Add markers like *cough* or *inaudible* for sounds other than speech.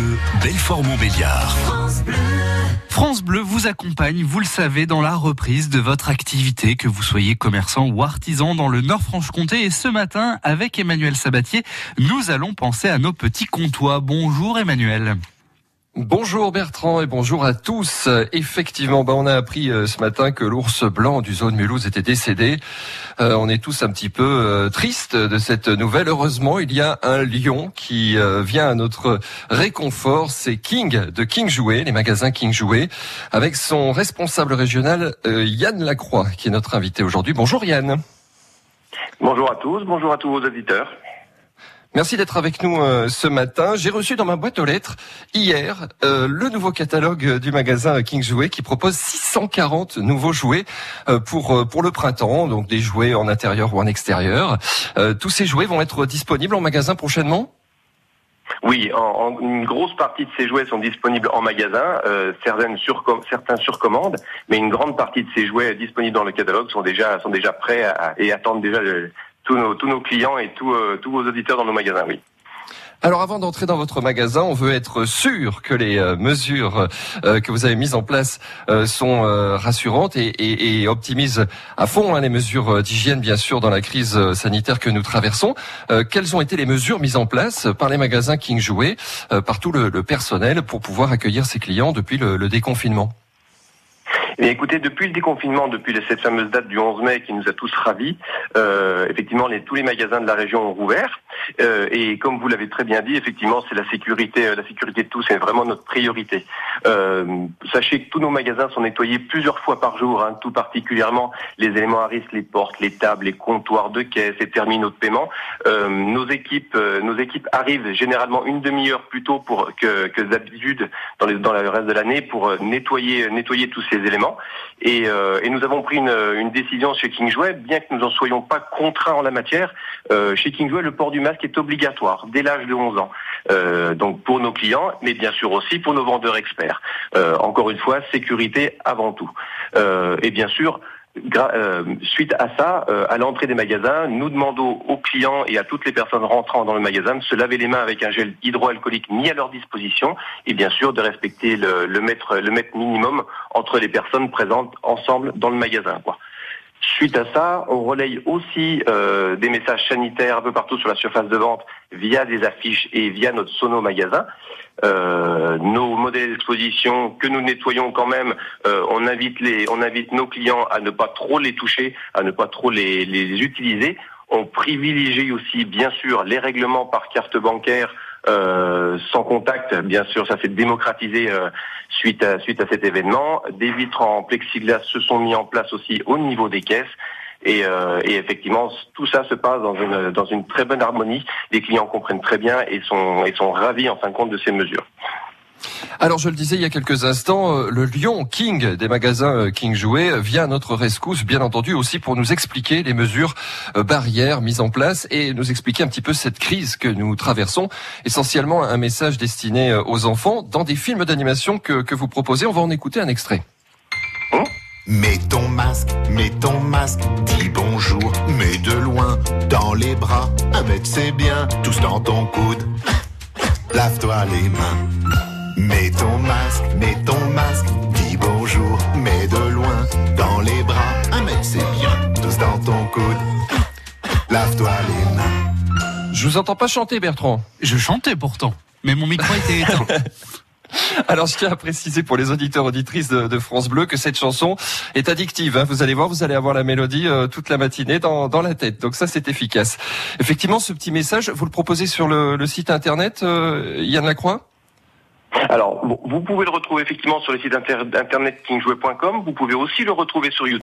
Bleu, Belfort-Montbéliard. France Bleu vous accompagne, vous le savez, dans la reprise de votre activité, que vous soyez commerçant ou artisan dans le Nord-Franche-Comté. Et ce matin, avec Emmanuel Sabatier, nous allons penser à nos petits comptoirs. Bonjour Emmanuel. Bonjour Bertrand et bonjour à tous. Effectivement, bah on a appris euh, ce matin que l'ours blanc du zone Mulhouse était décédé. Euh, on est tous un petit peu euh, tristes de cette nouvelle. Heureusement, il y a un lion qui vient à notre réconfort. C'est King de King les magasins King avec son responsable régional Yann Lacroix, qui est notre invité aujourd'hui. Bonjour Yann. Bonjour à tous, bonjour à tous vos auditeurs. Merci d'être avec nous euh, ce matin. J'ai reçu dans ma boîte aux lettres hier euh, le nouveau catalogue du magasin King Jouet qui propose 640 nouveaux jouets euh, pour pour le printemps, donc des jouets en intérieur ou en extérieur. tous ces jouets vont être disponibles en magasin prochainement? Oui, en, une grosse partie de ces jouets sont disponibles en magasin, certaines sur, certains sur commande, mais une grande partie de ces jouets disponibles dans le catalogue sont déjà sont déjà prêts et attendent déjà le, tous nos, clients et tous, euh, tous vos auditeurs dans nos magasins, oui. Alors avant d'entrer dans votre magasin, on veut être sûr que les euh, mesures euh, que vous avez mises en place sont rassurantes et, optimisent à fond hein, les mesures d'hygiène, bien sûr, dans la crise sanitaire que nous traversons. quelles ont été les mesures mises en place par les magasins King Jouet, par tout le, personnel pour pouvoir accueillir ces clients depuis le déconfinement? Et écoutez, depuis le déconfinement, depuis cette fameuse date du 11 mai qui nous a tous ravis, euh, effectivement, tous les magasins de la région ont rouvert. Euh, et comme vous l'avez très bien dit, effectivement, c'est la sécurité, euh, la sécurité de tous, c'est vraiment notre priorité. Euh, sachez que tous nos magasins sont nettoyés plusieurs fois par jour, hein, tout particulièrement les éléments à risque, les portes, les tables, les comptoirs de caisse, les terminaux de paiement. Nos équipes, nos équipes arrivent généralement une demi-heure plus tôt que, d'habitude dans, le reste de l'année pour nettoyer, nettoyer tous ces éléments. Et, nous avons pris une, décision chez King Jouet, bien que nous n'en soyons pas contraints en la matière. Chez King Jouet, le port du masque est obligatoire dès l'âge de 11 ans. Euh, donc pour nos clients, mais bien sûr aussi pour nos vendeurs experts. Euh, encore une fois, sécurité avant tout. Euh, et bien sûr, suite à ça, à l'entrée des magasins, nous demandons aux clients et à toutes les personnes rentrant dans le magasin de se laver les mains avec un gel hydroalcoolique mis à leur disposition et bien sûr de respecter le, le mètre, le mètre minimum entre les personnes présentes ensemble dans le magasin. Quoi. Suite à ça, on relaye aussi euh, des messages sanitaires un peu partout sur la surface de vente via des affiches et via notre sono magasin. Euh, nos modèles d'exposition que nous nettoyons quand même, euh, on invite les, on invite nos clients à ne pas trop les toucher, à ne pas trop les, les utiliser. On privilégie aussi bien sûr les règlements par carte bancaire euh, sans contact, bien sûr, ça s'est démocratisé euh, suite à suite à cet événement. Des vitres en plexiglas se sont mis en place aussi au niveau des caisses. Et, euh, et, effectivement, tout ça se passe dans une, dans une très bonne harmonie. Les clients comprennent très bien et sont, et sont ravis en fin de compte de ces mesures. Alors je le disais il y a quelques instants, euh, le lion King des magasins euh, King Jouet vient à notre rescousse, bien entendu aussi pour nous expliquer les mesures euh, barrières mises en place et nous expliquer un petit peu cette crise que nous traversons. Essentiellement un message destiné aux enfants dans des films d'animation que, vous proposez. On va en écouter un extrait. Hein mets ton masque, mets ton masque, dis bonjour, mets de loin, dans les bras, mètre c'est bien, tous dans ton coude, lave-toi les mains. Mets ton masque, mets ton masque, dis bonjour, mets de loin, dans les bras, un mec c'est bien, tous dans ton coude, lave-toi les mains. Je vous entends pas chanter Bertrand. Je chantais pourtant, mais mon micro était éteint. *laughs* Alors, je tiens à préciser pour les auditeurs auditrices de, France Bleu que cette chanson est addictive. Hein. Vous allez voir, vous allez avoir la mélodie euh, toute la matinée dans, dans, la tête. Donc ça, c'est efficace. Effectivement, ce petit message, vous le proposez sur le, le site internet, euh, Yann Lacroix? Alors, vous pouvez le retrouver effectivement sur le site internet kingjouet.com. Vous pouvez aussi le retrouver sur YouTube.